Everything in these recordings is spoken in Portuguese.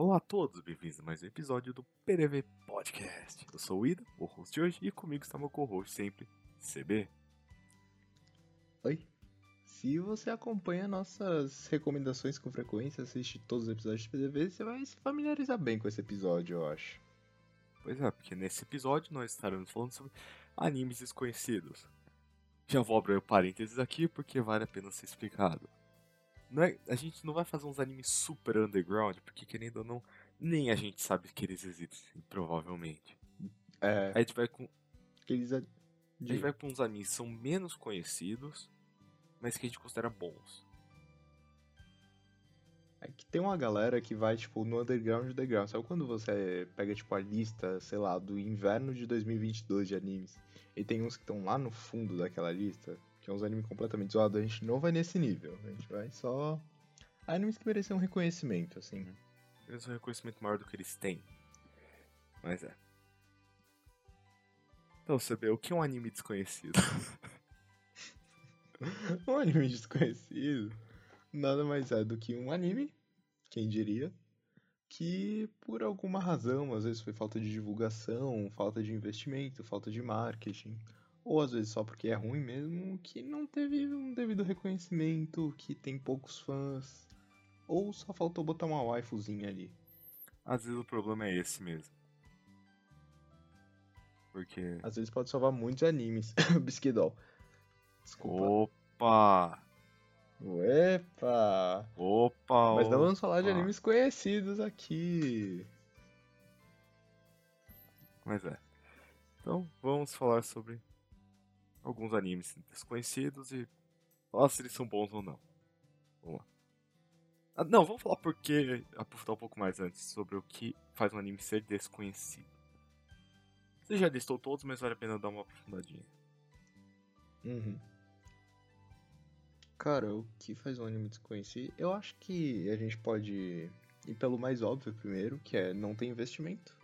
Olá a todos, bem-vindos a mais um episódio do PDV Podcast. Eu sou o Ida, o host de hoje, e comigo está meu co-host sempre, CB. Oi. Se você acompanha nossas recomendações com frequência, assiste todos os episódios de PDV, você vai se familiarizar bem com esse episódio, eu acho. Pois é, porque nesse episódio nós estaremos falando sobre animes desconhecidos. Já vou abrir o parênteses aqui porque vale a pena ser explicado. Não é, a gente não vai fazer uns animes super underground, porque querendo ou não, nem a gente sabe que eles existem, provavelmente. É. Aí a gente vai com. Aqueles. a- A gente vai pra uns animes que são menos conhecidos, mas que a gente considera bons. É que tem uma galera que vai, tipo, no underground do underground. Sabe quando você pega, tipo, a lista, sei lá, do inverno de 2022 de animes, e tem uns que estão lá no fundo daquela lista, que é uns animes completamente zoados, a gente não vai nesse nível. A gente vai só... Animes que merecem um reconhecimento, assim. Têm um reconhecimento maior do que eles têm. Mas é. Então, CB, o que é um anime desconhecido? Um anime desconhecido nada mais é do que um anime, quem diria, que por alguma razão, às vezes foi falta de divulgação, falta de investimento, falta de marketing, ou às vezes só porque é ruim mesmo, que não teve um devido reconhecimento, que tem poucos fãs, ou só faltou botar uma waifuzinha ali. Às vezes o problema é esse mesmo. Porque. Às vezes pode salvar muitos animes. Bisquidol. Desculpa. Opa! Epa! Opa! Mas não vamos falar de animes conhecidos aqui. Mas é. Então, vamos falar sobre alguns animes desconhecidos e falar se eles são bons ou não. Vamos lá. Ah, não, vamos falar porque aprofundar um pouco mais antes sobre o que faz um anime ser desconhecido. Você já listou todos, mas vale a pena dar uma aprofundadinha. Uhum. Cara, o que faz um anime desconhecido? Eu acho que a gente pode ir pelo mais óbvio primeiro, que é não tem investimento,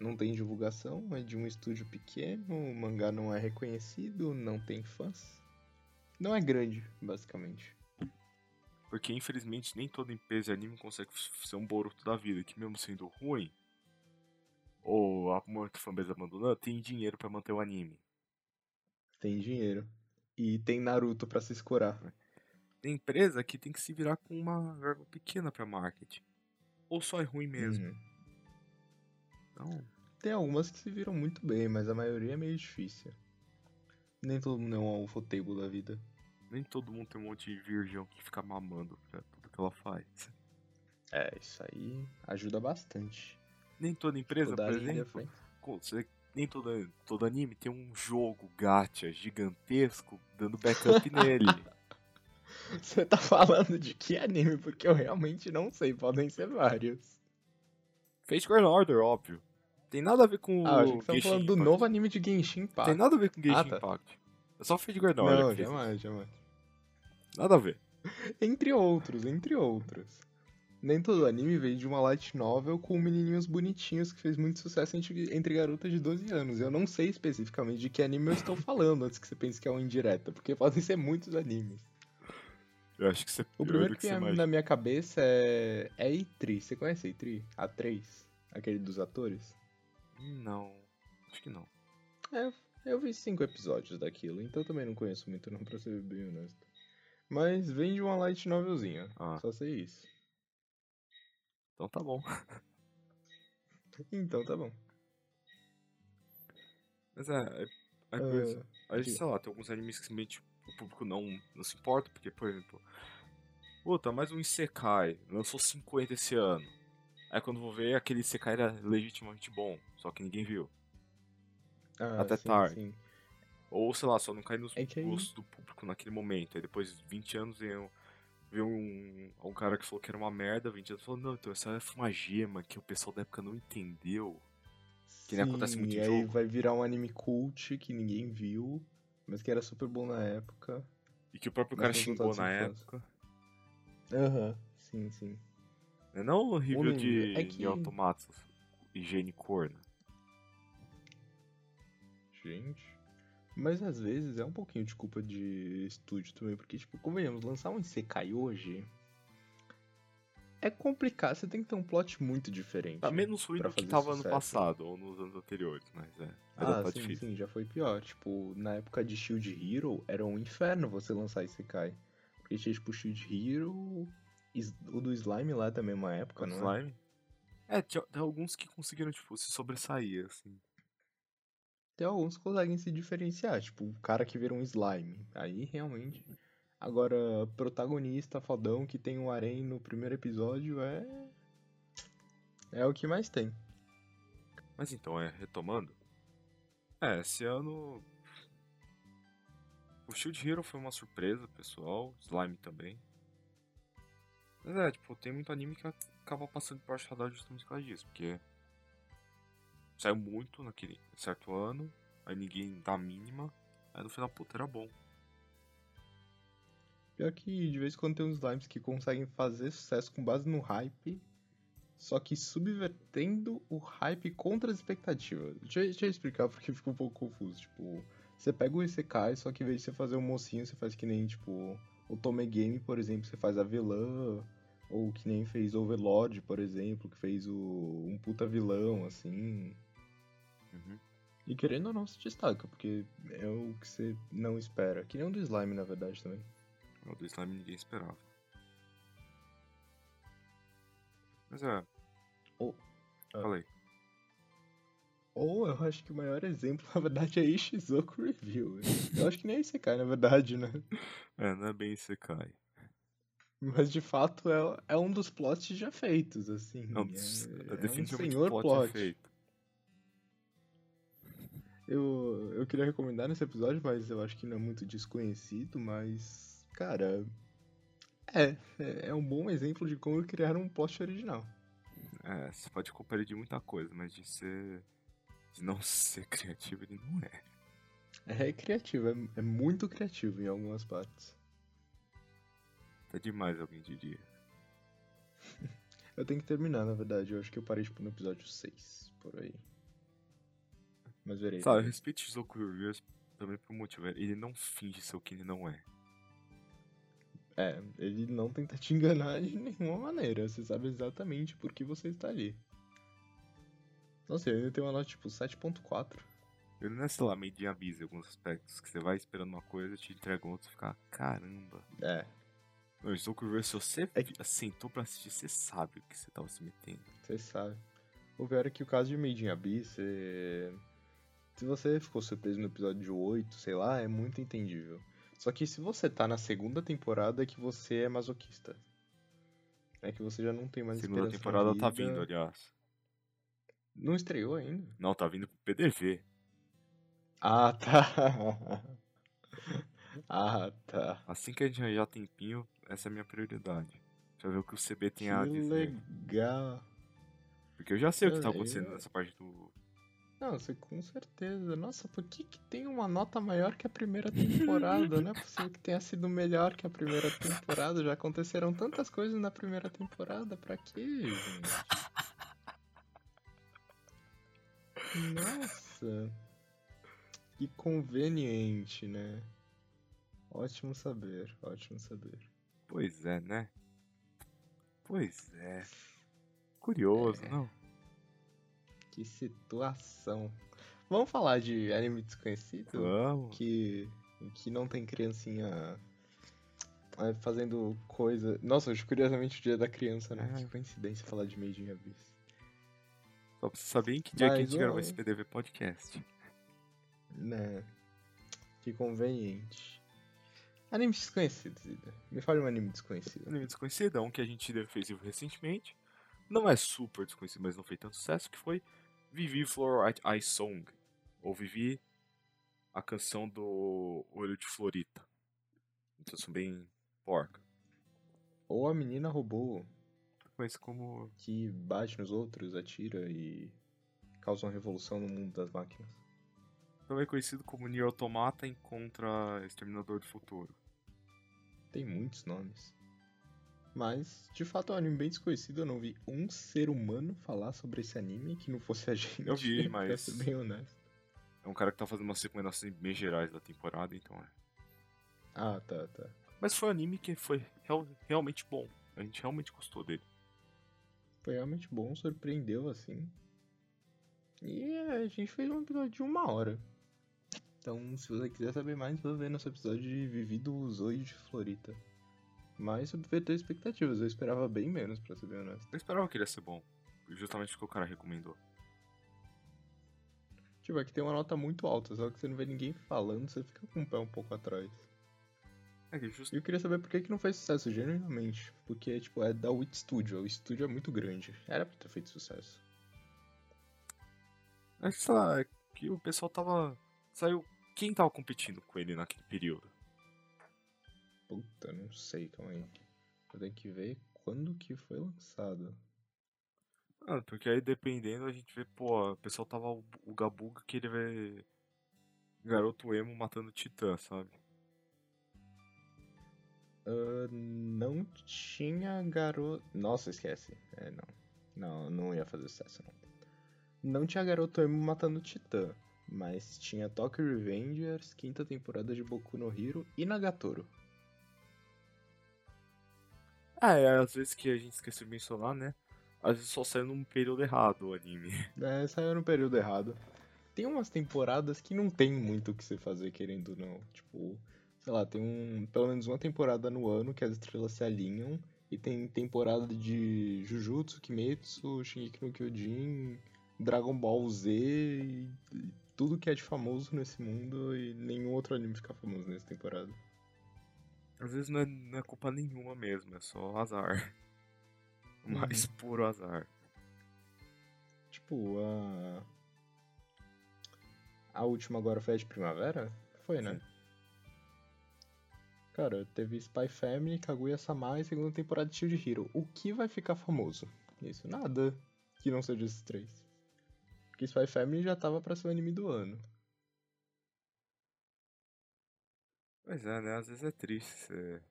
não tem divulgação, é de um estúdio pequeno, o mangá não é reconhecido, não tem fãs. Não é grande, basicamente. Porque infelizmente nem toda empresa de anime consegue ser um Boruto da vida, que mesmo sendo ruim, ou a fanbase abandonando, tem dinheiro pra manter o anime. Tem dinheiro. E tem Naruto pra se escorar. Tem empresa que tem que se virar com uma verba pequena pra marketing. Ou só é ruim mesmo. Uhum. Então, Tem algumas que se viram muito bem, mas a maioria é meio difícil. Nem todo mundo é um ufotable da vida. nem todo mundo tem um monte de virgão que fica mamando pra tudo que ela faz. É, isso aí ajuda bastante. Nem toda empresa, Toda por exemplo, nem toda, todo anime tem um jogo gacha gigantesco dando backup nele. Você tá falando de que anime? Porque eu realmente não sei, podem ser vários. Fate Grand Order, óbvio. Tem nada a ver com Ah, o achei que tava falando do novo anime de Genshin Impact. Tem nada a ver com Genshin Ah, tá. Impact. É só Fate Grand Order. Não, jamais, jamais. Nada a ver. Entre outros, entre outros. Nem todo anime veio de uma light novel com menininhos bonitinhos que fez muito sucesso entre, entre garotas de 12 anos. Eu não sei especificamente de que anime eu estou falando antes que você pense que é uma indireta, porque podem ser muitos animes. Eu acho que você O primeiro que que na minha cabeça é. É Eitri. Você conhece Eitri? A 3? Aquele dos atores? Não, acho que não. É, eu vi cinco episódios daquilo, então também não conheço muito não, pra ser bem honesto. Mas vem de uma light novelzinha, Ah. só sei isso. Então tá bom. Então tá bom. Mas é, é, é coisa. Ah, Aí, sei lá, tem alguns animes que simplesmente o público não, não se importa, porque, por exemplo, puta, mais um Isekai, lançou 50 esse ano. Aí quando vou ver, aquele Isekai era legitimamente bom, só que ninguém viu. ah, até sim, tarde. sim. Ou, sei lá, só não cai nos É aí- gostos do público naquele momento. Aí depois de 20 anos vem um, um, um cara que falou que era uma merda, 20 anos falou, não, então essa foi uma gema que o pessoal da época não entendeu. Que nem acontece muito em e aí jogo. vai virar um anime cult que ninguém viu, mas que era super bom na época. E que o próprio cara xingou na época. Aham, sim, sim. Não é não o review lembro. de, É que- de Automatos, higiene corno. Gente. Mas às vezes é um pouquinho de culpa de estúdio também, porque, tipo, convenhamos, lançar um Isekai hoje é complicado, você tem que ter um plot muito diferente. Tá menos ruim do que tava no passado, ou nos anos anteriores, mas é. Ah, tá sim, difícil. sim, já foi pior. Tipo, na época de Shield Hero, era um inferno você lançar Isekai. Porque tinha, tipo, Shield Hero, o do Slime lá também, uma época, O não é? Slime. É, tem alguns que conseguiram, tipo, se sobressair, assim. Tem alguns que conseguem se diferenciar, tipo, o cara que vira um slime. Aí realmente. Agora, protagonista fodão que tem um harém no primeiro episódio é. É o que mais tem. Mas então, é, retomando. É, esse ano. O Shield Hero foi uma surpresa, pessoal. Slime também. Mas é, tipo, tem muito anime que acaba passando por radar justamente por causa disso, porque. Saiu muito naquele certo ano, aí ninguém dá a mínima, aí no final, puta, era bom. Pior que de vez em quando tem uns slimes que conseguem fazer sucesso com base no hype, só que subvertendo o hype contra as expectativas. Deixa, deixa eu explicar porque fica um pouco confuso. Tipo, você pega o Isekai, só que em vez de você fazer um mocinho, você faz que nem, tipo, o Tome Game, por exemplo, você faz a vilã, ou que nem fez Overlord, por exemplo, que fez o, um puta vilão, assim. Uhum. E querendo ou não, se destaca, porque é o que você não espera. Que nem o do Slime, na verdade, também. O do Slime ninguém esperava. Mas é. Oh, ah. Ou eu acho que o maior exemplo, na verdade, é Ishizoku Review. Eu acho que nem esse cai, na verdade, né? É, não é bem Isekai. Mas de fato é, é um dos plots já feitos, assim. Não, é, é, definitivamente um senhor plot, plot. é feito. Eu, eu queria recomendar nesse episódio, mas eu acho que não é muito desconhecido, mas, cara, é, é, é um bom exemplo de como criar um plot original. É, você pode ele de muita coisa, mas de ser. De não ser criativo ele não é. É criativo, é, é muito criativo em algumas partes. Tá demais, alguém diria. Eu tenho que terminar, na verdade, eu acho que eu parei tipo no episódio 6, por aí. Mas verei. Sabe, eu respeito Shizuku Reviews também por um motivo. Ele não finge ser o que ele não é. É, ele não tenta te enganar de nenhuma maneira. Você sabe exatamente por que você está ali. Nossa, eu ainda tenho uma nota tipo 7.4. Ele não é, sei lá, meio de aviso em alguns aspectos. Que você vai esperando uma coisa, te entrega outra e fica, caramba. É, Não, Shizuku Reviews, se você É vi- sentou pra assistir, você sabe o que você tava se metendo. você sabe. O pior é que o caso de Made in Abyss, você... se você ficou surpreso no episódio 8, sei lá, é muito entendível. Só que se você tá na segunda temporada é que você é masoquista. É que você já não tem mais Segunda esperança na temporada tá vindo, aliás. Não estreou ainda? Não, tá vindo pro PDV. Ah, tá. ah, tá. Assim que a gente arranjar tempinho, essa é a minha prioridade. Pra ver o que o CB tem Que a dizer. legal. Porque eu já sei o que tá acontecendo nessa parte do. Não, você com certeza. Nossa, por que, que tem uma nota maior que a primeira temporada? Não é possível que tenha sido melhor que a primeira temporada. Já aconteceram tantas coisas na primeira temporada. Pra quê, gente? Nossa. Que conveniente, né? Ótimo saber, ótimo saber. Pois é, né? Pois é. Curioso, É. não? Que situação. Vamos falar de anime desconhecido? Vamos. que, que não tem criancinha é, fazendo coisa. Nossa, hoje curiosamente o dia da criança, né? É. Que coincidência falar de Made in Abyss. Só pra você saber em que dia que a Mas, gente ô- gravou esse PDV podcast. Né? Que conveniente. Animes desconhecidos, Ida. Me fale um anime desconhecido. Anime desconhecido, é um que a gente fez recentemente. Não é super desconhecido, mas não fez tanto sucesso, que foi Vivi Fluorite Eye Song. Ou Vivi, a canção do Olho de Florita. Então são bem porca. Ou a menina robô Mas como. que bate nos outros, atira e causa uma revolução no mundo das máquinas. Também conhecido como Nier Automata encontra Exterminador do Futuro. Tem muitos nomes. Mas, de fato, é um anime bem desconhecido. Eu não vi um ser humano falar sobre esse anime que não fosse a gente. Eu vi, pra mas- ser bem honesto. É um cara que tá fazendo umas recomendações bem gerais da temporada, então é. Ah, tá, tá. Mas foi um anime que foi real- realmente bom. A gente realmente gostou dele. Foi realmente bom, surpreendeu assim. E a gente fez um episódio de uma hora. Então, se você quiser saber mais, vai ver nosso episódio de Vivido Zoe de Florita. Mas subverteu expectativas, eu esperava bem menos, pra ser bem honesto. Eu esperava que ele ia ser bom. Justamente porque o cara recomendou. Tipo, aqui tem uma nota muito alta, só que você não vê ninguém falando, você fica com o pé um pouco atrás. É que just... E eu queria saber por que, que não fez sucesso, genuinamente. Porque, tipo, é da Wit Studio, o estúdio é muito grande. Era pra ter feito sucesso. É que, sei lá, é que o pessoal tava. Saiu. Quem tava competindo com ele naquele período? Puta, não sei, calma aí. Eu tenho que ver quando que foi lançado. Ah, porque aí dependendo a gente vê, pô, o pessoal tava o, o Gabuga que ele vê garoto emo matando titã, sabe? Uh, não tinha garoto. Nossa, esquece. É, não. Não, não ia fazer sucesso, não. Não tinha garoto emo matando titã. Mas tinha Tokyo Revengers, quinta temporada de Boku no Hero e Nagatoro. Ah, é, às vezes que a gente esqueceu de mencionar, né? Às vezes só saiu num período errado o anime. É, saiu no período errado. Tem umas temporadas que não tem muito o que você fazer, querendo ou não. Tipo, sei lá, tem um, pelo menos uma temporada no ano que as estrelas se alinham. E tem temporada de Jujutsu, Kimetsu, Shingeki no Kyojin, Dragon Ball Z e tudo que é de famoso nesse mundo e nenhum outro anime fica famoso nessa temporada. Às vezes não é, não é culpa nenhuma mesmo, é só azar. O mais Uhum. puro azar. Tipo, a. A última agora foi a de primavera? Foi, né? Sim. Cara, teve Spy Family, Kaguya-sama e segunda temporada de Shield Hero. O que vai ficar famoso? Isso, nada que não seja esses três. Porque Spy Family já tava pra ser o anime do ano. Pois é, né? Às vezes é triste ser.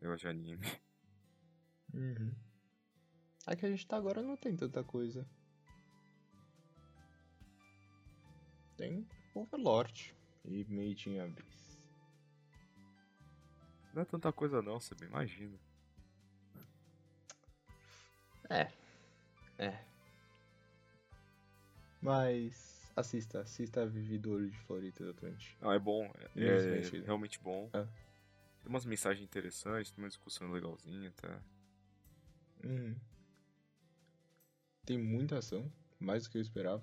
Eu de anime. Uhum. A que a gente tá agora não tem tanta coisa. Tem Overlord e Made in Abyss. Não é tanta coisa não, você bem imagina. É. É. Mas assista, assista a Vivi do Olho de Florita exatamente. Não, é bom, é, Infelizmente. é realmente bom. É. Tem umas mensagens interessantes, tem uma discussão legalzinha, tá? Uhum. Tem muita ação, mais do que eu esperava.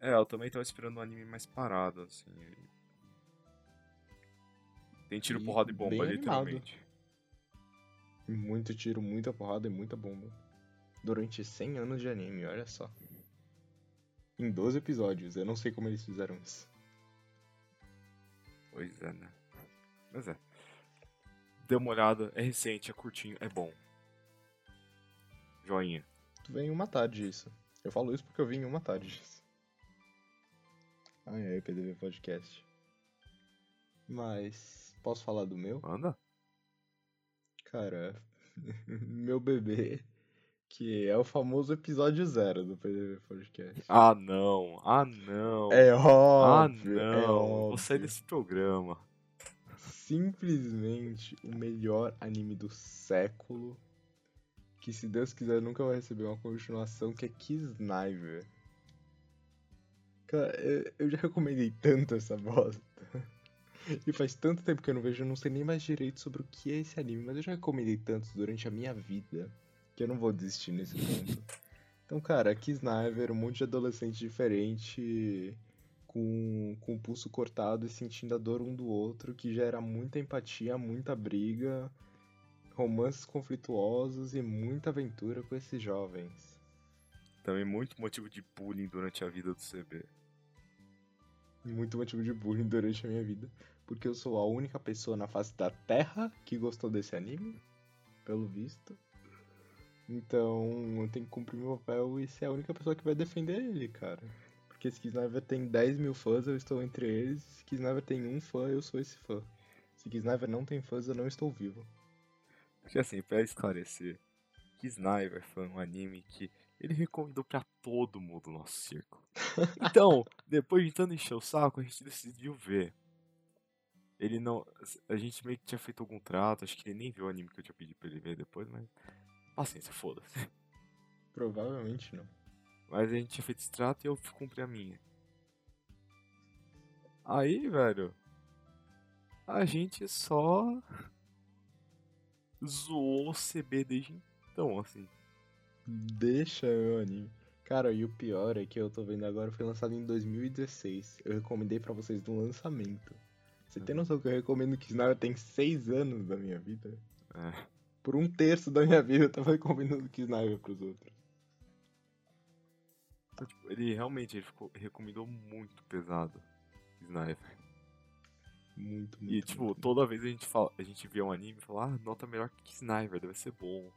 É, eu também tava esperando um anime mais parado, assim. e- Tem tiro, E porrada e bomba, bem animado. literalmente. Muito tiro, muita porrada e muita bomba. Durante 100 anos de anime, olha só. Em 12 episódios, eu não sei como eles fizeram isso. Pois é, né? Mas é. Dê uma olhada, é recente, é curtinho, é bom. Joinha. Tu vem em uma tarde isso. Eu falo isso porque eu vim em uma tarde isso. Ai ai, PDV Podcast. Mas, posso falar do meu? Manda? Cara, meu bebê, que é o famoso episódio zero do PDV Podcast. Ah, não. Ah, não. É ah, óbvio, não. é Vou sair óbvio. desse programa. Simplesmente o melhor anime do século. Que se Deus quiser nunca vai receber uma continuação, que é Kisniver. Cara, eu já recomendei tanto essa bosta. E faz tanto tempo que eu não vejo, eu não sei nem mais direito sobre o que é esse anime, mas eu já recomendei tanto durante a minha vida que eu não vou desistir nesse ponto. Então, cara, Kisniver, um monte de adolescente diferente, com, com o pulso cortado e sentindo a dor um do outro, que gera muita empatia, muita briga, romances conflituosos e muita aventura com esses jovens. Também muito motivo de bullying durante a vida do CB. Muito motivo de bullying durante a minha vida, porque eu sou a única pessoa na face da Terra que gostou desse anime, pelo visto. Então eu tenho que cumprir meu papel e ser a única pessoa que vai defender ele, cara. Porque se Kisniver tem 10 mil fãs, eu estou entre eles. Se Kisniver tem um fã, eu sou esse fã. Se Kisniver não tem fãs, eu não estou vivo. Porque assim, pra esclarecer, que Sniper foi um anime que ele recomendou pra todo mundo no nosso círculo. Então, depois de tanto encher o saco, a gente decidiu ver. Ele não. A gente meio que tinha feito algum trato, acho que ele nem viu o anime que eu tinha pedido pra ele ver depois, mas. Paciência, foda-se. Provavelmente não. Mas a gente tinha feito extrato e eu cumpri a minha. Aí, velho, a gente só zoou o CB desde então, assim. Deixa meu anime. Cara, e o pior é que eu tô vendo agora foi lançado em 2016. Eu recomendei pra vocês no lançamento. Você tem noção que eu recomendo que Sniper tem 6 anos da minha vida? É. Por um terço da minha vida eu tava recomendando Sniper pros outros. Então, tipo, ele realmente ele ficou, recomendou muito pesado Sniper. Muito, muito. E tipo, muito. toda vez a gente fala, a gente vê um anime e fala, ah, nota melhor que Sniper, deve ser bom.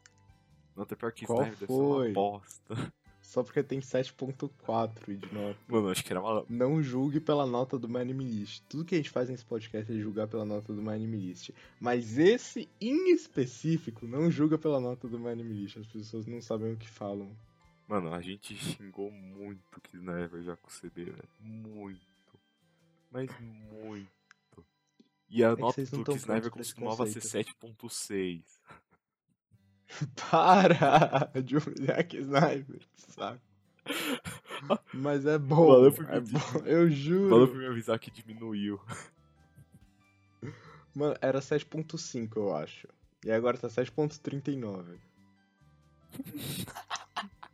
Nota pior que Qual Sniper, deve ser foi? uma bosta. Só porque tem 7.4 de nota. Mano, acho que era uma. Não julgue pela nota do My Anime List. Tudo que a gente faz nesse podcast é julgar pela nota do My Anime List. Mas esse em específico não julga pela nota do My Anime List. As pessoas não sabem o que falam. Mano, a gente xingou muito que Sniper já com o CB, velho. Muito. Mas muito. E a É nota do esse costumava ser conceito. 7.6. Para de humilhar que Sniper, saco. Mas é bom, Valeu por é me bom, eu juro. Falou pra me avisar que diminuiu. Mano, era 7.5, eu acho. E agora tá 7.39.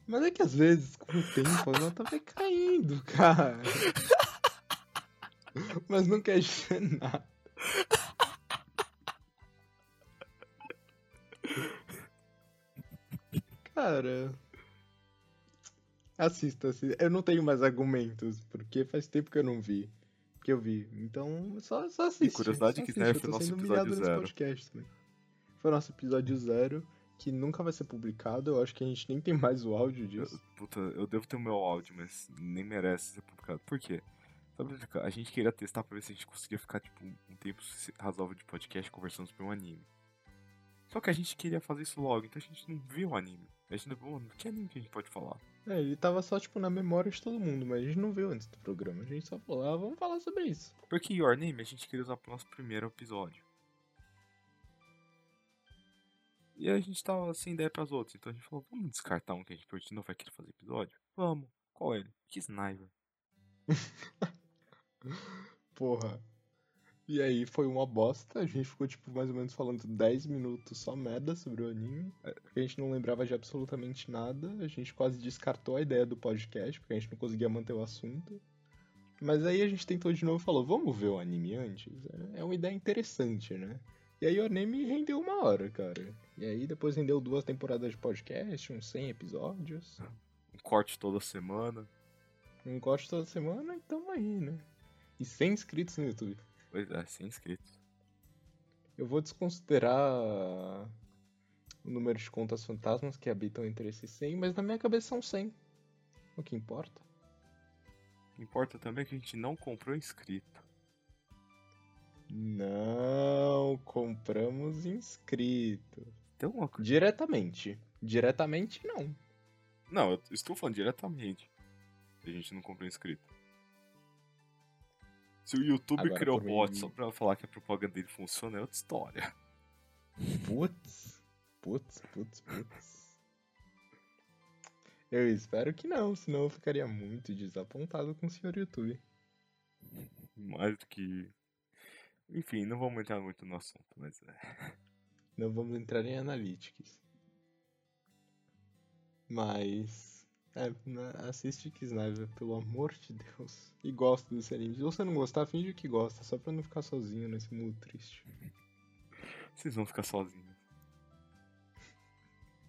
Mas é que às vezes, com o tempo, a nota vai caindo, cara. Mas não quer dizer nada. Cara. Assista, assista. Eu não tenho mais argumentos, porque faz tempo que eu não vi. Que eu vi. Então, só, só assiste. curiosidade só que assiste, eu foi nosso episódio zero. podcast também. Foi nosso episódio zero, que nunca vai ser publicado. Eu acho que a gente nem tem mais o áudio Eu, disso. puta, eu devo ter o meu áudio, mas nem merece ser publicado. Por quê? Sabe, a gente queria testar pra ver se a gente conseguia ficar, tipo, um tempo razoável de podcast conversando sobre um anime. Só que a gente queria fazer isso logo, então a gente não viu o anime. A gente não viu, mano, que anime que a gente pode falar? É, ele tava só, tipo, na memória de todo mundo, mas a gente não viu antes do programa. A gente só falou, ah, vamos falar sobre isso. Porque Your Name a gente queria usar pro nosso primeiro episódio. E a gente tava sem ideia pras outras, então a gente falou, vamos descartar um que a gente não vai querer fazer episódio? Vamos. Qual é ele? Que Sniper. Porra. E aí foi uma bosta, a gente ficou, tipo, mais ou menos falando 10 minutos só merda sobre o anime. é, Porque a gente não lembrava de absolutamente nada. A gente quase descartou a ideia do podcast, porque a gente não conseguia manter o assunto. Mas aí a gente tentou de novo e falou, vamos ver o anime antes? É- É uma ideia interessante, né? E aí o anime rendeu uma hora, cara. E aí depois rendeu duas temporadas de podcast, uns 100 episódios. Um corte toda semana. Um corte toda semana, então aí, né? E 100 inscritos no YouTube. Pois é, sem inscritos. Eu vou desconsiderar o número de contas fantasmas que habitam entre esses 100, mas na minha cabeça são 100. O que importa? O que importa também é que a gente não comprou inscrito. Não compramos inscrito. Coisa. Diretamente. Diretamente, não. Não, eu estou falando diretamente. A gente não comprou inscrito. Se o YouTube Agora, criou por bot mim- só pra falar que a propaganda dele funciona, é outra história. Putz. Putz, putz, putz. Eu espero que não, senão eu ficaria muito desapontado com o senhor YouTube. Mais do que. Enfim, não vamos entrar muito no assunto, mas é. Não vamos entrar em analytics. Mas. É, assiste Kisnaiva, pelo amor de Deus. E gosta desse anime. Se você não gostar, finge que gosta, só pra não ficar sozinho nesse mundo triste. Vocês vão ficar sozinhos.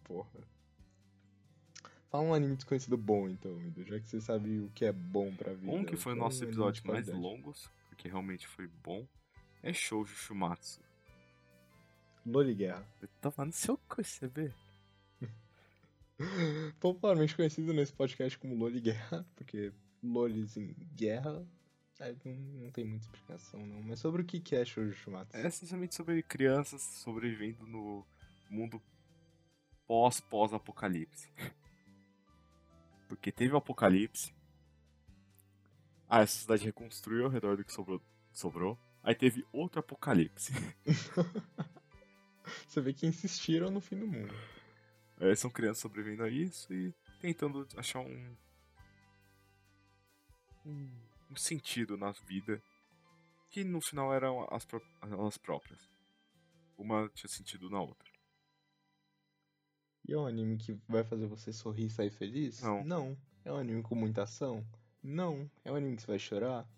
Porra. Fala um anime desconhecido bom, então, Mido, já que você sabe o que é bom pra vida. Um que foi o nosso um episódio mais longos, porque realmente foi bom, é Shoujo Shumatsu. Loli Guerra. Eu tava no seu CB. Popularmente conhecido nesse podcast como Loli Guerra, porque Lolis em guerra. é, não, não tem muita explicação, não. Mas sobre o que que é Shoujo Shumatsu? É essencialmente sobre crianças sobrevivendo no mundo pós-pós-apocalipse. Porque teve o apocalipse. Ah, essa cidade reconstruiu ao redor do que sobrou. sobrou. Aí teve outro apocalipse. Você vê que insistiram no fim do mundo. Aí são crianças sobrevivendo a isso e tentando achar um, um, um sentido na vida que no final eram as, pró- elas próprias. Uma tinha sentido na outra. E é um anime que vai fazer você sorrir e sair feliz? Não. Não. É um anime com muita ação? Não. É um anime que você vai chorar?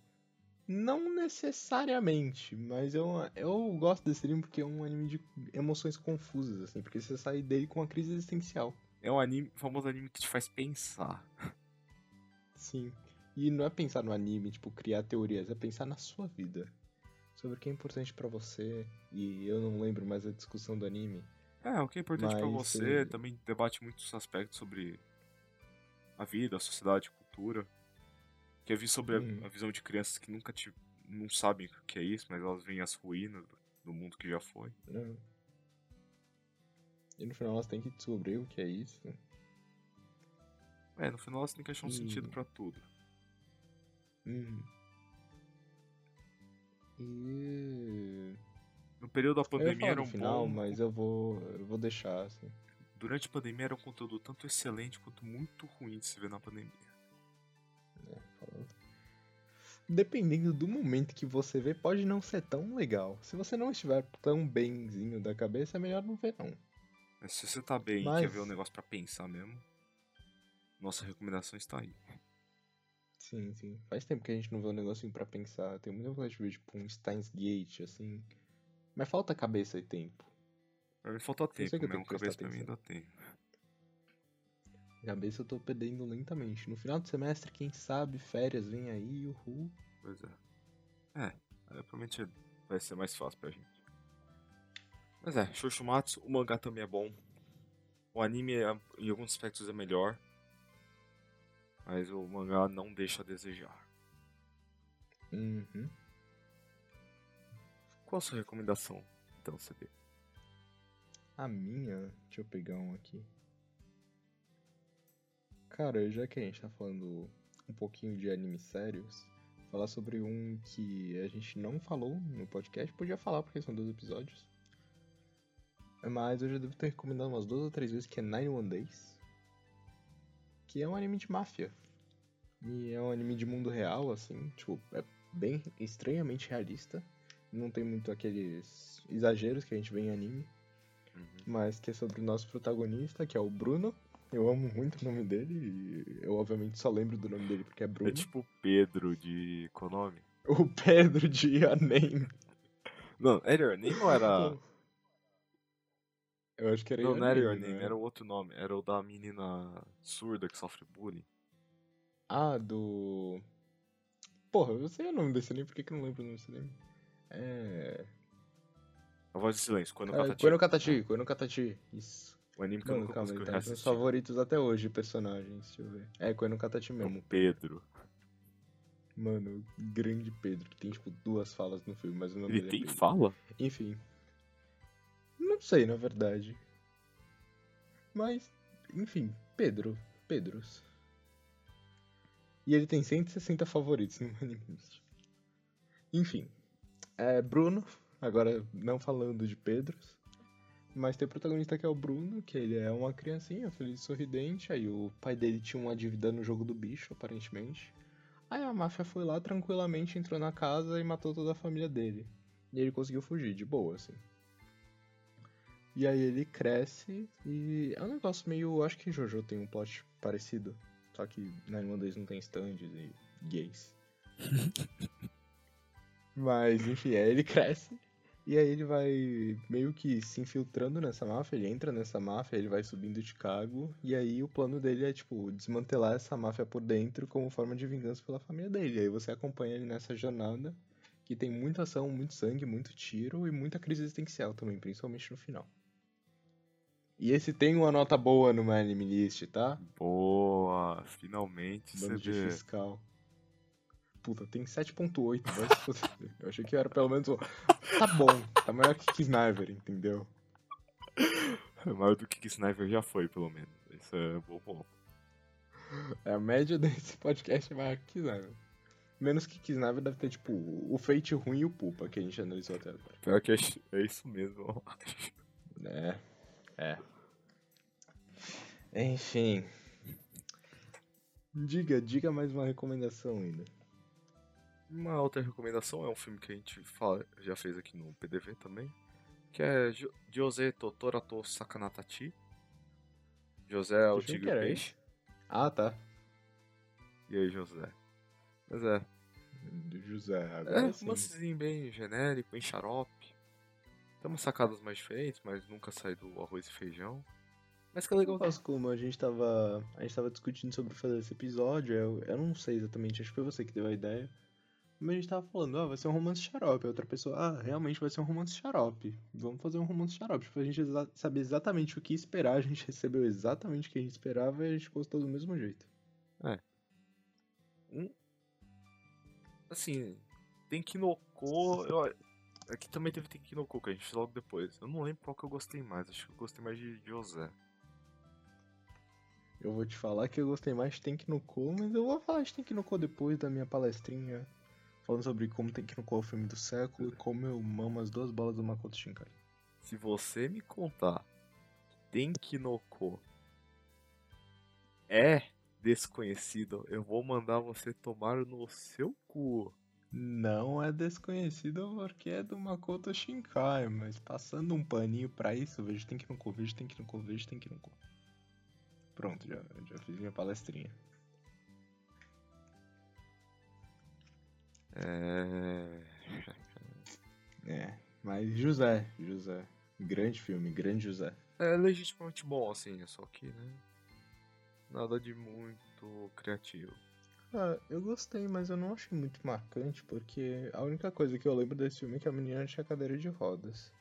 Não necessariamente, mas eu, eu gosto desse anime porque é um anime de emoções confusas, assim, porque você sai dele com uma crise existencial. É um anime, famoso anime que te faz pensar. Sim. E não é pensar no anime, tipo, criar teorias, é pensar na sua vida. Sobre o que é importante pra você. E eu não lembro mais a discussão do anime. É, o que é importante pra Mas, você eh, também debate muitos aspectos sobre a vida, a sociedade, a cultura. Que é vi sobre a- Hum. a, visão de crianças que nunca te, não sabem o que é isso, mas elas veem as ruínas do, do mundo que já foi. né? E no final elas têm que descobrir o que é isso. É, no final elas têm que achar um sentido Hum. pra tudo. Hum. E. No período da Eu ia pandemia era um final, bom. mas eu vou, eu vou deixar, assim. Durante a pandemia era um conteúdo tanto excelente quanto muito ruim de se ver na pandemia. Dependendo do momento que você vê, pode não ser tão legal. Se você não estiver tão benzinho da cabeça, é melhor não ver, não. Mas se você tá bem e Mas- quer ver um negócio pra pensar mesmo, nossa recomendação está aí. Sim, sim. Faz tempo que a gente não vê um negocinho pra pensar. Tem muita vontade de ver, tipo, um Steins Gate, assim. Mas falta cabeça e tempo. Pra mim falta tempo mesmo, cabeça pra mim ainda tem. Cabeça eu tô perdendo lentamente. No final do semestre, quem sabe, férias vem aí, uhul. Pois é. É, aí provavelmente vai ser mais fácil pra gente. Mas é, Shoshumatsu, o mangá também é bom. O anime, é- em alguns aspectos, é melhor. Mas o mangá não deixa a desejar. Uhum. Qual a sua recomendação, então, CD? A minha, deixa eu pegar um aqui. Cara, já que a gente tá falando um pouquinho de animes sérios, falar sobre um que a gente não falou no podcast, podia falar porque são dois episódios. Mas eu já devo ter recomendado umas duas ou três vezes que é Nine One Days. Que é um anime de máfia. E é um anime de mundo real, assim, tipo, é bem estranhamente realista. Não tem muito aqueles exageros que a gente vê em anime mas que é sobre o nosso protagonista, que é o Bruno. Eu amo muito o nome dele e eu obviamente só lembro do nome dele porque é Bruno. É tipo o Pedro de. Qual o nome? O Pedro de Name. Não, era Your Name ou era. Eu acho que era Não, Your não era Your Name, né? era o outro nome. Era o da menina surda que sofre bullying. Ah, do. Porra, eu sei o nome desse anime, por que, que eu não lembro o nome desse anime? É. A voz de silêncio, quando é Katati. Koeno Katachi, Koeno Katachi. Isso. O anime que eu Mano, nunca calma, consegui tá meus favoritos até hoje, personagens, deixa eu ver. É, Koeno Katachi É o mesmo. Pedro. Mano, grande Pedro, que tem tipo duas falas no filme, mas o nome Ele dele é tem Pedro. fala? Enfim. Não sei, na verdade. Mas, enfim, Pedro. Pedros. E ele tem 160 favoritos no Animist. Enfim. É Bruno, agora não falando de Pedros. Mas tem o protagonista que é o Bruno, que ele é uma criancinha feliz e sorridente. Aí o pai dele tinha uma dívida no jogo do bicho, aparentemente. Aí a máfia foi lá tranquilamente, entrou na casa e matou toda a família dele. E ele conseguiu fugir, de boa, assim. E aí ele cresce e é um negócio meio. Acho que Jojo tem um plot parecido. Só que na Irlandês não tem stands e gays. Mas enfim, aí ele cresce. E aí ele vai meio que se infiltrando nessa máfia, ele entra nessa máfia, ele vai subindo Chicago, e aí o plano dele é, tipo, desmantelar essa máfia por dentro como forma de vingança pela família dele. E aí você acompanha ele nessa jornada, que tem muita ação, muito sangue, muito tiro e muita crise existencial também, principalmente no final. E esse tem uma nota boa no My Anime List, tá? Boa, finalmente Bando de CD. fiscal. Puta, tem 7.8, vai se foder. Eu achei que era pelo menos. Tá bom, tá melhor que Sniper, entendeu? Maior do que Sniper já foi, pelo menos. Isso é bom ponto. É, a média desse podcast é maior que Sniper. Menos que Sniper deve ter, tipo, o Fate ruim e o Pupa, que a gente analisou até agora. Pior que é, é isso mesmo, eu acho. É. É. Enfim. Diga, diga mais uma recomendação ainda. Uma outra recomendação é um filme que a gente fala, já fez aqui no PDV também, que é Jo- José Totorato Sakanatachi. José é o tigre que era peixe. Ah, tá. E aí, José? Mas é, José, é agora um sim. romancezinho bem genérico, bem xarope. Tem umas sacadas mais diferentes, mas nunca sai do arroz e feijão. Mas que é legal. Mas como a gente tava. A gente tava discutindo sobre fazer esse episódio, eu, eu não sei exatamente, acho que foi você que deu a ideia. Mas a gente tava falando, ah, vai ser um romance xarope. A outra pessoa, ah, realmente vai ser um romance xarope. Vamos fazer um romance xarope. Pra gente exa saber exatamente o que esperar. A gente recebeu exatamente o que a gente esperava e a gente gostou do mesmo jeito. Assim, tem Kinoko. Eu... Aqui também teve tem que a gente fez logo depois. Eu não lembro qual que eu gostei mais. Acho que eu gostei mais de José. Eu vou te falar que eu gostei mais de Tenki no Ko, mas eu vou falar de Tenki no Ko depois da minha palestrinha. Falando sobre como Tenki no Ko é o filme do século e como eu mamo as duas bolas do Makoto Shinkai. Se você me contar que tem Kinoko é desconhecido, eu vou mandar você tomar no seu cu. Não é desconhecido porque é do Makoto Shinkai, mas passando um paninho pra isso, vejo no Ko, vejo no Ko, vejo no Ko. Pronto, já, já fiz minha palestrinha. É. É, mas José, José. Grande filme, grande José. É legitimamente bom, assim, só que, né? Nada de muito criativo. Ah, eu gostei, mas eu não achei muito marcante, porque a única coisa que eu lembro desse filme é que a menina tinha cadeira de rodas.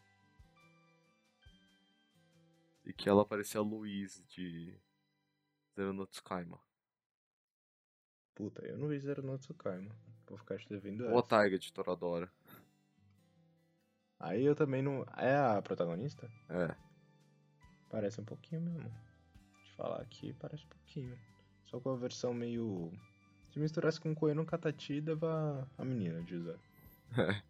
E que ela parecia a Louise de Zero no Tsukaima. Puta, eu não vi Zero no Tsukaima. Vou ficar te devendo essa. Taiga de Toradora. Aí eu também não... É a protagonista? É. Parece um pouquinho mesmo. Te falar aqui, parece um pouquinho. Só com a versão meio... Se misturasse com Koe no Katachi, dava a menina de José. É.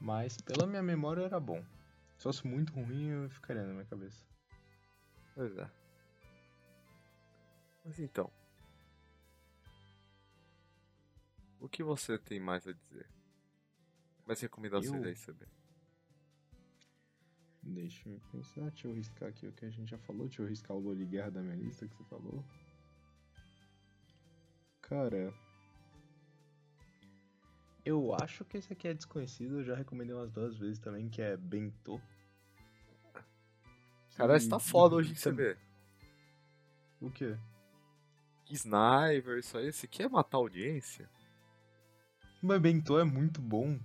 Mas pela minha memória era bom. Se fosse muito ruim, eu ficaria na minha cabeça. Pois é. Mas então. O que você tem mais a dizer? Mais recomendações Eu? aí, CB? Deixa eu pensar, deixa eu riscar aqui o que a gente já falou, deixa eu riscar o Loli Guerra da minha lista que você falou. Cara. Eu acho que esse aqui é desconhecido, eu já recomendei umas duas vezes também, que é Bento. Cara, você tá foda hoje em CB. O quê? Sniper, isso aí. Você quer matar a audiência? Mas Bento é muito bom.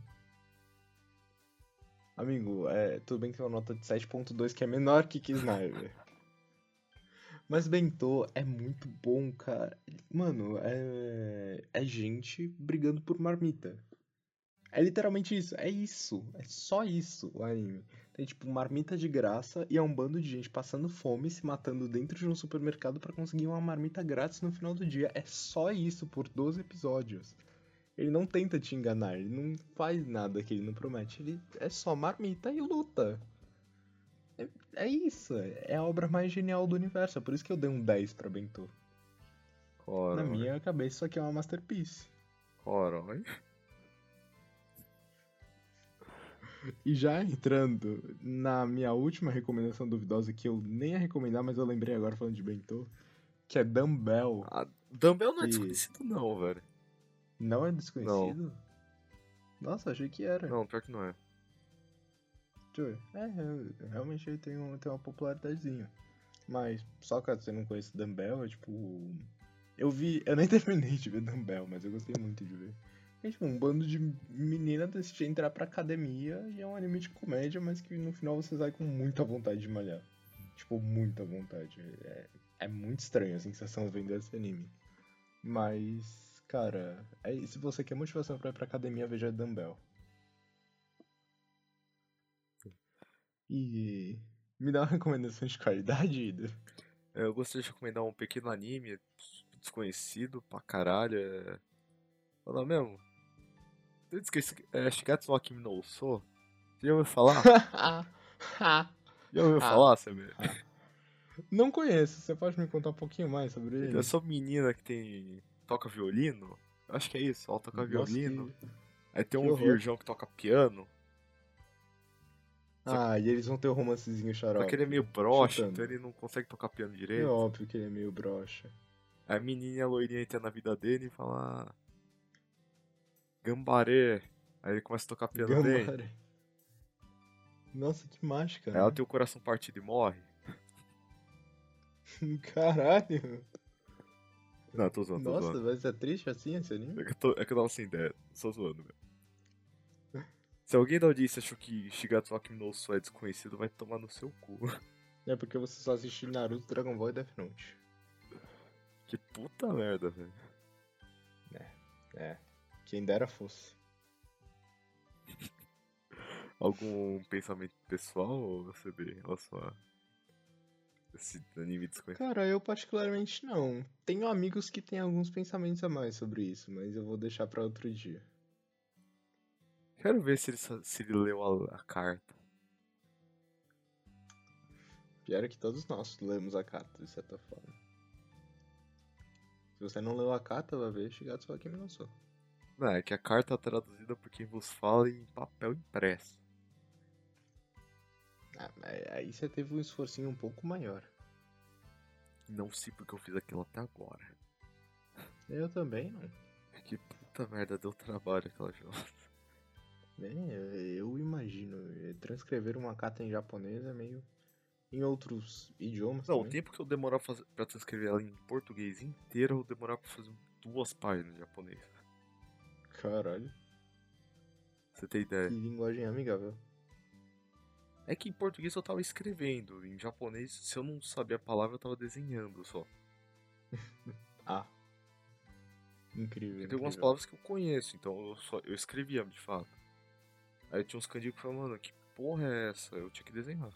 Amigo, é, tudo bem que tem uma nota de 7.2 que é menor que Kisnaiver. Mas Bentô é muito bom, cara. Mano, é, é gente brigando por marmita. É literalmente isso. É isso. É só isso o anime. Tem tipo marmita de graça e é um bando de gente passando fome, se matando dentro de um supermercado pra conseguir uma marmita grátis no final do dia. É só isso por 12 episódios. Ele não tenta te enganar, ele não faz nada que ele não promete. Ele é só marmita e luta. É, é isso, é a obra mais genial do universo. É por isso que eu dei um 10 pra Bentô. Corói. Na minha cabeça, isso aqui é uma masterpiece. Corói. E já entrando na minha última recomendação duvidosa, que eu nem ia recomendar, mas eu lembrei agora falando de Bentô, que é Dumbbell. Ah, Dumbbell não é E- desconhecido, não, velho. Não é desconhecido? Nossa, achei que era. Não, pior que não é. Deixa. É, eu- realmente ele tem, um, tem uma popularidadezinha. Mas, só caso você não conheça Dumbbell, é tipo. Eu vi. Eu nem terminei de ver Dumbbell, mas eu gostei muito de ver. É tipo um bando de menina decide entrar pra academia e é um anime de comédia, mas que no final você sai com muita vontade de malhar. Tipo, muita vontade. É, é muito estranho a sensação vendo esse anime. Mas, cara, é, se você quer motivação pra ir pra academia, veja Dumbbell. E me dá uma recomendação de qualidade, Ida? Eu gostaria de recomendar um pequeno anime desconhecido pra caralho. É... Fala mesmo. Eu esqueci. É Shigatsu no Akimi no Uso. Você já ouviu falar? Já ouviu Ah. falar, sabe? Não conheço, você pode me contar um pouquinho mais sobre ele? É só menina que tem. toca violino. Acho que é isso, ela toca Nossa, violino. que- Aí tem que um horror. virgão que toca piano. Ah, e eles vão ter o romancezinho Só xarope. que ele é meio broxa, chutando. então ele não consegue tocar piano É direito. óbvio que ele é meio broxa. Aí a menininha loirinha entra na vida dele e fala. "Ah, Gambaré. Aí ele começa a tocar piano. Gambare. Nossa, que mágica. Aí ela né? tem o coração partido e morre. Caralho. Não, tô zoando, tô Nossa, zoando. mas é triste assim esse anime? É que, eu tô, é que eu tava sem ideia, só zoando, velho. Se alguém da audiência achou que Shigatsu Akimi no Uso é desconhecido, vai tomar no seu cu. É porque você só assistiu Naruto, Dragon Ball e Death Note. Que puta merda, velho. É. Quem dera fosse. Algum pensamento pessoal ou você vê a esse anime desconhecido? Cara, eu particularmente não. Tenho amigos que têm alguns pensamentos a mais sobre isso, mas eu vou deixar pra outro dia. Quero ver se ele, se ele leu a, a carta. Pior é que todos nós lemos a carta, de certa forma. Se você não leu a carta, vai ver Shigatsu wa Kimi no Uso. Não, é que a carta é traduzida por quem vos fala em papel impresso. Ah, mas aí você teve um esforcinho um pouco maior. Não sei porque eu fiz aquilo até agora. Eu também não. Que puta merda, deu trabalho aquela jogada. Bem, eu, eu imagino. Transcrever uma carta em japonês é meio. Em outros idiomas. Não, o também. tempo que eu demorava pra transcrever ela em português inteiro, eu demorava pra fazer duas páginas de japonês. Caralho. Você tem ideia? Que linguagem amigável. É que em português eu tava escrevendo, em japonês, se eu não sabia a palavra, eu tava desenhando só. Ah. Incrível. Tem algumas incrível. palavras que eu conheço, então eu só eu escrevia de fato. Aí tinha uns candigos que falavam, mano, que porra é essa? Eu tinha que desenhar.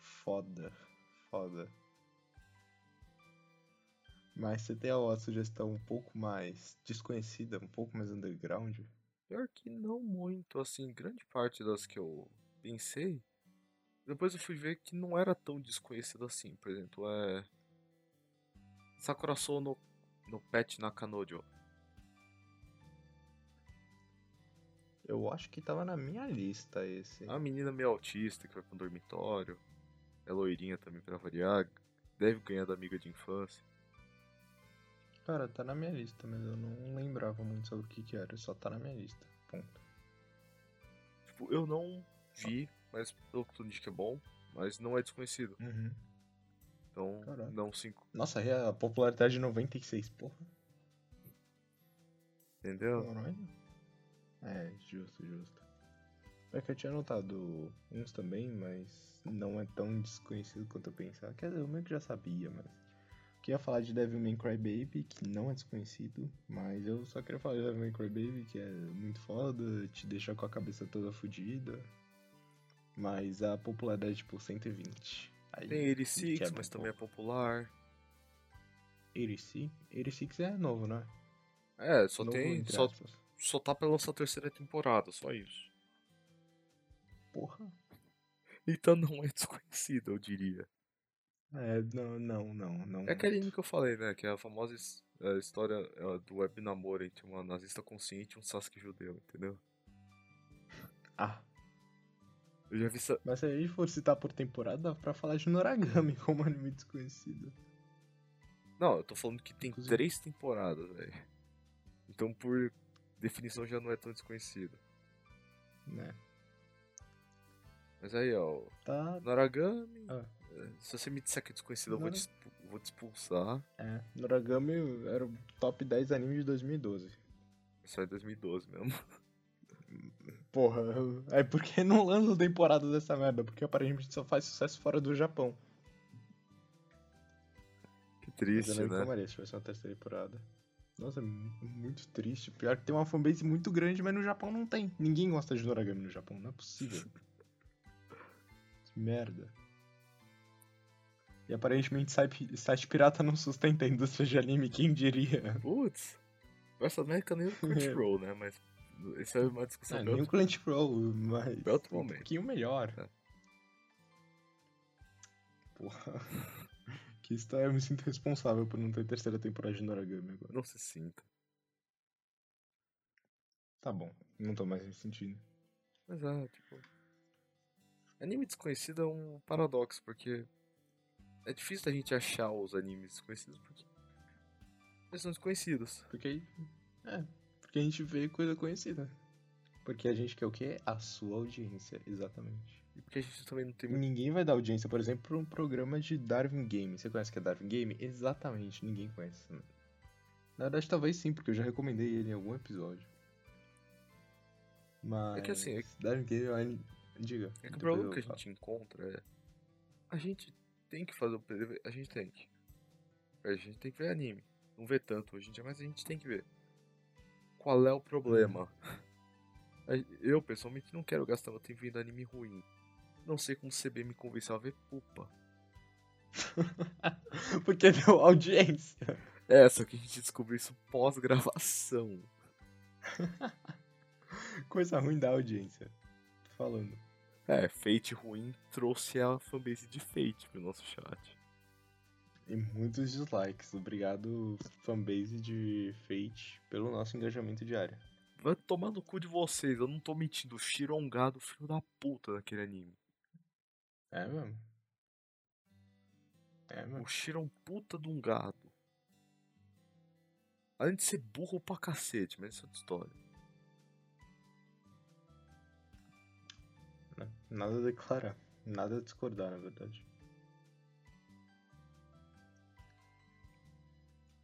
Foda. Foda. Mas você tem alguma sugestão um pouco mais desconhecida, um pouco mais underground? Pior que não muito, assim, grande parte das que eu pensei. Depois eu fui ver que não era tão desconhecido assim. Por exemplo, é. Sakura Soul no, no Pet Nakanojo. Eu acho que tava na minha lista esse. É uma menina meio autista que vai pra um dormitório. É loirinha também pra variar. Deve ganhar da amiga de infância. Cara, tá na minha lista, mas eu não lembrava muito sobre o que que era. Só tá na minha lista. Ponto. Tipo, eu não vi, mas pelo que tu diz que é bom, mas não é desconhecido. Uhum. Então, Caraca. não cinco. Nossa, e a popularidade de 96, porra. Entendeu? Caralho. É, justo, justo. É que eu tinha notado uns também, mas não é tão desconhecido quanto eu pensava. Quer dizer, eu meio que já sabia, mas. Queria falar de Devil May Cry Baby, que não é desconhecido, mas eu só queria falar de Devil May Cry Baby, que é muito foda, te deixa com a cabeça toda fodida. Mas a popularidade, tipo, 120. Aí Tem me 86, quebra mas um também é popular. 86? 86 é novo, né? É, só novo, tem. Só, aspas. só tá pra lançar a terceira temporada, só isso. Porra. Então não é desconhecido, eu diria. É, não, não, não, não. É aquele anime que eu falei, né? Que é a famosa é, história é, do web namoro entre uma nazista consciente e um Sasuke judeu, entendeu? Ah, Eu já vi essa. mas se a gente for citar por temporada, dá pra falar de Noragami como anime desconhecido. Não, eu tô falando que tem Inclusive- três temporadas, velho. Então, por definição, já não é tão desconhecido. Né? Mas aí, ó. Tá. Noragami. Ah. É, Se você me disser que é desconhecido, eu vou te, vou te expulsar. É. Noragami era o top 10 anime de 2012. Isso é 2012 mesmo. Porra, aí por que não lançam temporada dessa merda? Porque aparentemente só faz sucesso fora do Japão. Que triste, eu não né? se tivesse uma terceira temporada. Nossa, é mu- muito triste. Pior que tem uma fanbase muito grande, mas no Japão não tem. Ninguém gosta de Noragami no Japão, não é possível. que merda. E aparentemente site, site pirata não sustenta a indústria de anime, quem diria? Putz. Essa América nem é Crunchyroll, né? Mas isso é uma discussão Ah, pra nem o Crunchyroll, mas Pra outro um momento. pouquinho melhor. É. porra. Que história, eu me sinto responsável por não ter terceira temporada de Noragami agora. Não se sinta. Tá bom, não tô mais me sentindo. Mas é, tipo. Anime desconhecido é um paradoxo, porque é difícil da gente achar os animes desconhecidos porque eles são desconhecidos. Porque aí. É, porque a gente vê coisa conhecida. Porque a gente quer o quê? A sua audiência, exatamente. E porque a gente também não tem E muito. ninguém vai dar audiência, por exemplo, pra um programa de Darwin Game. Você conhece o que é Darwin Game? Exatamente, ninguém conhece. Na verdade, talvez sim, porque eu já recomendei ele em algum episódio. Mas. É que assim, é- Darwin Game é Diga. É que o problema que a gente encontra é. A gente tem que fazer o. A gente tem que. A gente tem que ver anime. Não vê tanto hoje em dia, mas a gente tem que ver. Qual é o problema? Aí, Eu, pessoalmente, não quero gastar meu tempo vendo anime ruim. Não sei como o CB me convenceu a ver pupa. porque deu audiência. É, só que a gente descobriu isso pós-gravação. Coisa ruim da audiência. Tô falando. É, Fate ruim trouxe a fanbase de Fate pro nosso chat. E muitos dislikes. Obrigado, fanbase de Fate, pelo nosso engajamento diário. Vai tomar no cu de vocês, eu não tô mentindo. O Shiro é um gado filho da puta naquele anime. É mesmo? É mesmo? O Shiro é um puta de um gado. Além de ser burro pra cacete, mas isso é outra história. Né? Nada a declarar. Nada a discordar, na verdade.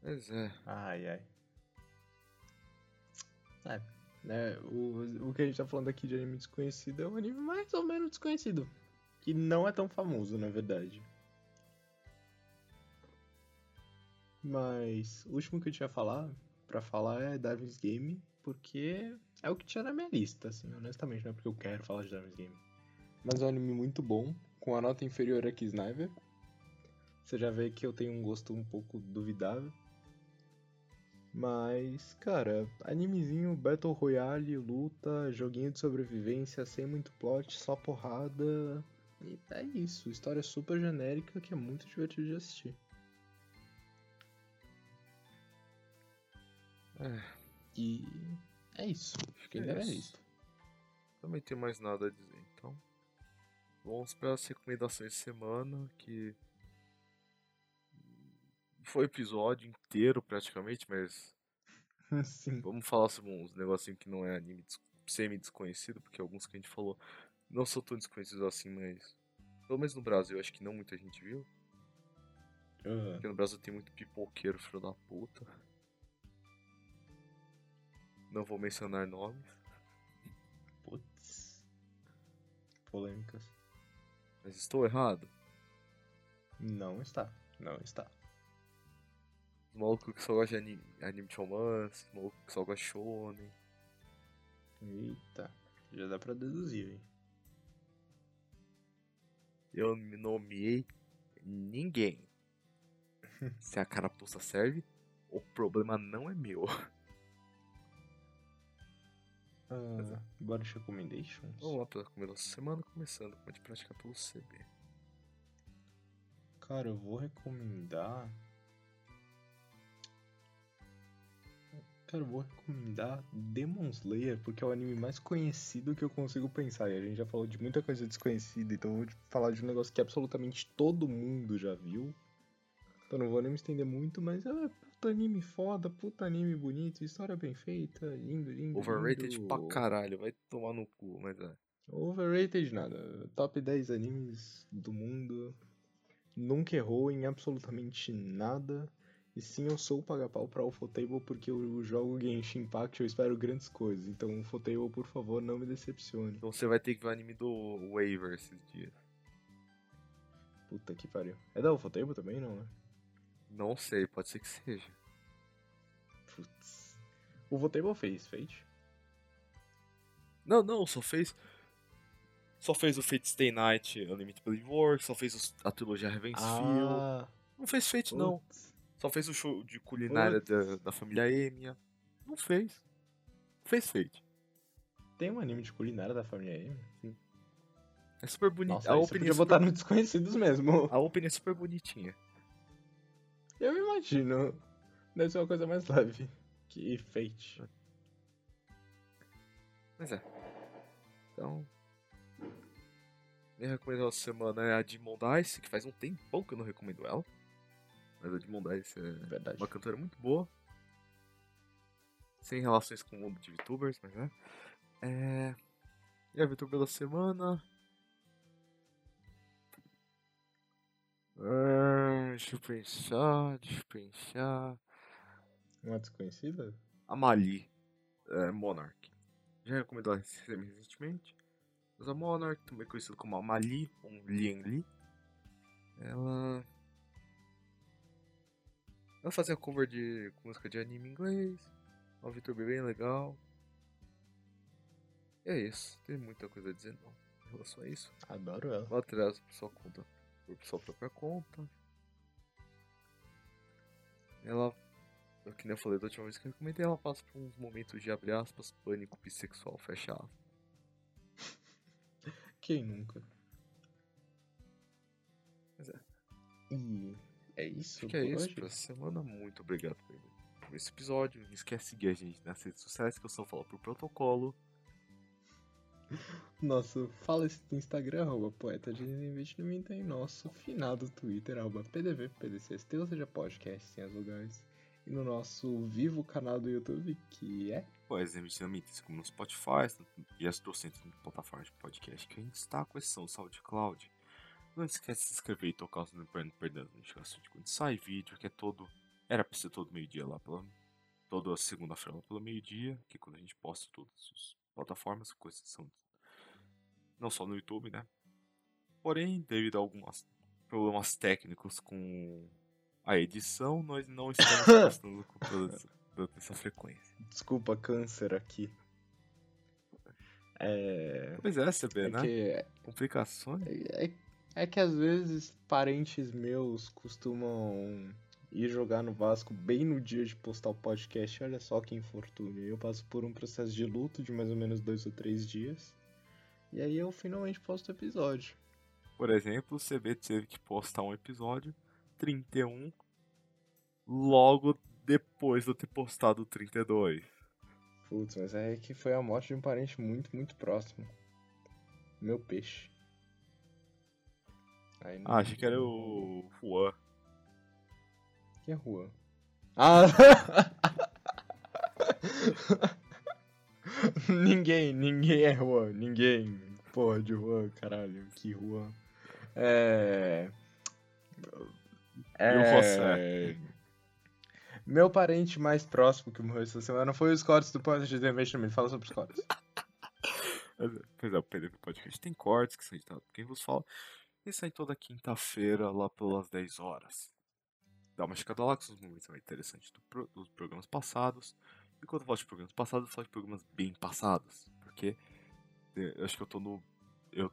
Mas é. Ai, ai. É, né, o, o que a gente tá falando aqui de anime desconhecido é um anime mais ou menos desconhecido. Que não é tão famoso, na verdade. Mas o último que eu tinha falar, pra falar é Darwin's Game, porque é o que tinha na minha lista, assim, honestamente, não é porque eu quero falar de Darwin's Game. Mas é um anime muito bom, com a nota inferior a Kisniver. Você já vê que eu tenho um gosto um pouco duvidável. Mas, cara, animezinho, Battle Royale, luta, joguinho de sobrevivência, sem muito plot, só porrada. E é isso, história super genérica que é muito divertido de assistir. É, E é isso, fiquei É na minha isso. lista. também tem mais nada a dizer. Vamos para as recomendações de semana, que. Foi o episódio inteiro praticamente, mas Sim. Vamos falar sobre uns negocinhos que não é anime des- semi-desconhecido, porque alguns que a gente falou não são tão desconhecidos assim, mas. Pelo menos no Brasil, acho que não muita gente viu. Porque no Brasil tem muito pipoqueiro, filho da puta. Não vou mencionar nomes. putz. Polêmicas. Mas estou errado. Não está, não está. Os malucos que só gostam de anime, anime de romance, os malucos que só gostam de shonen. Eita, já dá pra deduzir, hein? Eu me nomeei ninguém. Se a carapuça serve, o problema não é meu. Ah, bora de recommendations? Vamos lá comer nossa semana, começando com a de praticar pelo CB. Cara, eu vou recomendar. Cara, eu vou recomendar Demon Slayer, porque é o anime mais conhecido que eu consigo pensar. E a gente já falou de muita coisa desconhecida, então eu vou falar de um negócio que absolutamente todo mundo já viu. Então não vou nem me estender muito, mas é puta anime foda, puta anime bonito, história bem feita, lindo, lindo. Overrated lindo. pra caralho, vai tomar no cu, mas é. Overrated nada. Top 10 animes do mundo. Nunca errou em absolutamente nada. E sim, eu sou o paga-pau pra Ufotable porque eu jogo Genshin Impact e eu espero grandes coisas. Então, Ufotable, por favor, não me decepcione. Então você vai ter que ver o anime do Waver esses dias. Puta que pariu. É da Ufotable também, não, né? Não sei, pode ser que seja. Putz. O Ufotable fez, Fate. Não, não, só fez. Só fez o Fate Stay Night Unlimited Blade Works, só fez os- a trilogia Feel. Ah, Não fez Fate, não. putz. Só fez o show de culinária da, da família Emiya. Não fez. Fez Fate. Tem um anime de culinária da família M? É super bonito. Nossa, A opening, podia é super... botar no Desconhecidos mesmo. a opening é super bonitinha. Imagino. Deve ser uma coisa mais leve que Fate. Mas é. Então. Minha recomendação da semana é a Demon Dice, que faz um tempão que eu não recomendo ela. Mas a Demon Dice é Verdade. uma cantora muito boa. Sem relações com o mundo de VTubers, mas é. É. E a VTuber da semana. Ah, deixa eu pensar, deixa eu pensar. Uma desconhecida? A Mali, é, Monarch. Já recomendou ela recentemente. Mas a Monarch, também conhecida como a Mali, ou Lian Li. Ela. Ela fazia cover de música de anime em inglês. Uma VTuber bem legal. E é isso. Tem muita coisa a dizer não. Em relação a isso. Adoro ela. Vá atrás por sua conta. Por sua própria conta. Ela. Que nem eu falei da última vez que eu recomendei, ela passa por uns momentos de abre aspas, pânico bissexual, fecha aspas. Quem nunca? Mas é. E é isso? Acho que é isso pra semana. Muito obrigado por esse episódio. Não esquece de seguir a gente nas redes sociais que eu só falo por protocolo. Nosso fala do Instagram, arroba poeta de investimento e nosso finado Twitter, arroba PDV, PDCST, ou seja, podcast em as lugares. E no nosso vivo canal do YouTube, que é Pois, evidentemente, assim como no Spotify e as trocentas plataformas de podcast que a gente está, com exceção SoundCloud. Não esquece de se inscrever e tocar o sininho para não perder as notificações de quando sai vídeo, que é todo. Era pra ser todo meio-dia lá pela. Toda segunda-feira lá pelo meio-dia, que é quando a gente posta todas as plataformas, com exceção. Não só no YouTube, né? Porém, devido a alguns problemas técnicos com a edição, nós não estamos postando com toda essa frequência. Desculpa, câncer aqui. É. Pois é, vê, É né? que, Complicações. é, é que às vezes parentes meus costumam ir jogar no Vasco bem no dia de postar o podcast. Olha só que infortúnio. Eu passo por um processo de luto de mais ou menos dois ou três dias. E aí eu finalmente posto o episódio. Por exemplo, o CB teve que postar um episódio 31 logo depois de eu ter postado o 32. Putz, mas é que foi a morte de um parente muito, muito próximo. Meu peixe. Aí não- Ah, achei que era o Juan. Que é Juan? Ah! ninguém, ninguém é Juan, ninguém. Porra de Juan, caralho, que Juan. É. José? Meu parente mais próximo que morreu essa semana foi o Scott do Podcast de Investimento. Fala sobre os Scott. Pois é, o PDV Podcast tem cortes que são editados por quem vos fala. E sai toda quinta-feira lá pelas 10 horas. Dá uma checada lá, que são os momentos mais interessantes do pro- dos programas passados. E quando eu falo de programas passados, eu falo de programas bem passados. Porque eh, eu acho que eu tô no. Eu.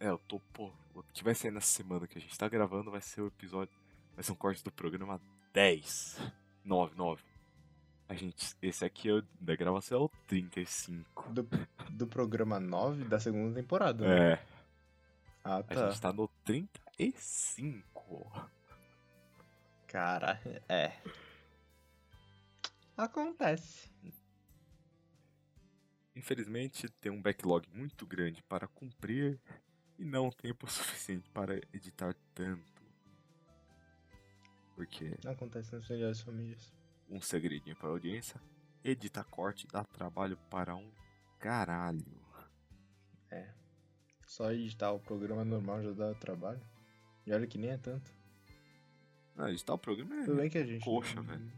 É, eu tô, pô. O que vai sair nessa semana que a gente tá gravando vai ser o episódio. Vai ser um corte do programa 10. 9, 9. A gente. Esse aqui é o, da gravação é o 35. Do, do programa 9 da segunda temporada. né? É. Ah, A tá. gente tá no 35. Cara, é. Acontece. Infelizmente, tem um backlog muito grande para cumprir e não tempo suficiente para editar tanto. Porque, Acontece nas melhores famílias. um segredinho para a audiência, editar corte dá trabalho para um caralho. Só editar o programa normal já dá trabalho. E olha que nem é tanto. Ah, editar o programa Tudo é... bem que a gente. Coxa, não- velho.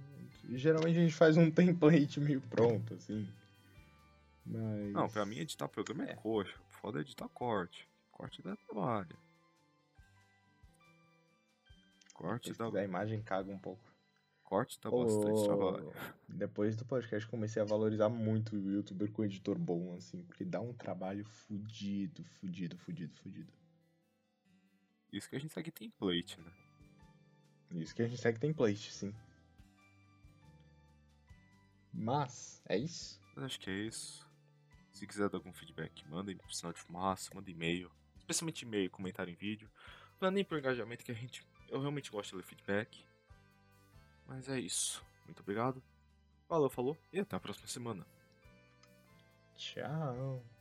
Geralmente a gente faz um template meio pronto, assim. Mas. Não, pra mim editar o programa é, É. coxa. Foda é editar corte. Corte dá trabalho. Corte dá, da imagem caga um pouco. corte dá bastante Ô, trabalho. Depois do podcast comecei a valorizar muito o youtuber com editor bom, assim, porque dá um trabalho fudido, fudido, fudido, fudido. Isso que a gente segue template, né? Isso que a gente segue template, sim. Mas, é isso? Acho que é isso. Se quiser dar algum feedback, mandem pro sinal de fumaça, manda e-mail. especialmente e-mail, comentário em vídeo. Não é nem por engajamento que a gente. Eu realmente gosto de ler feedback. Mas é isso. Muito obrigado. Valeu, falou e até a próxima semana. Tchau.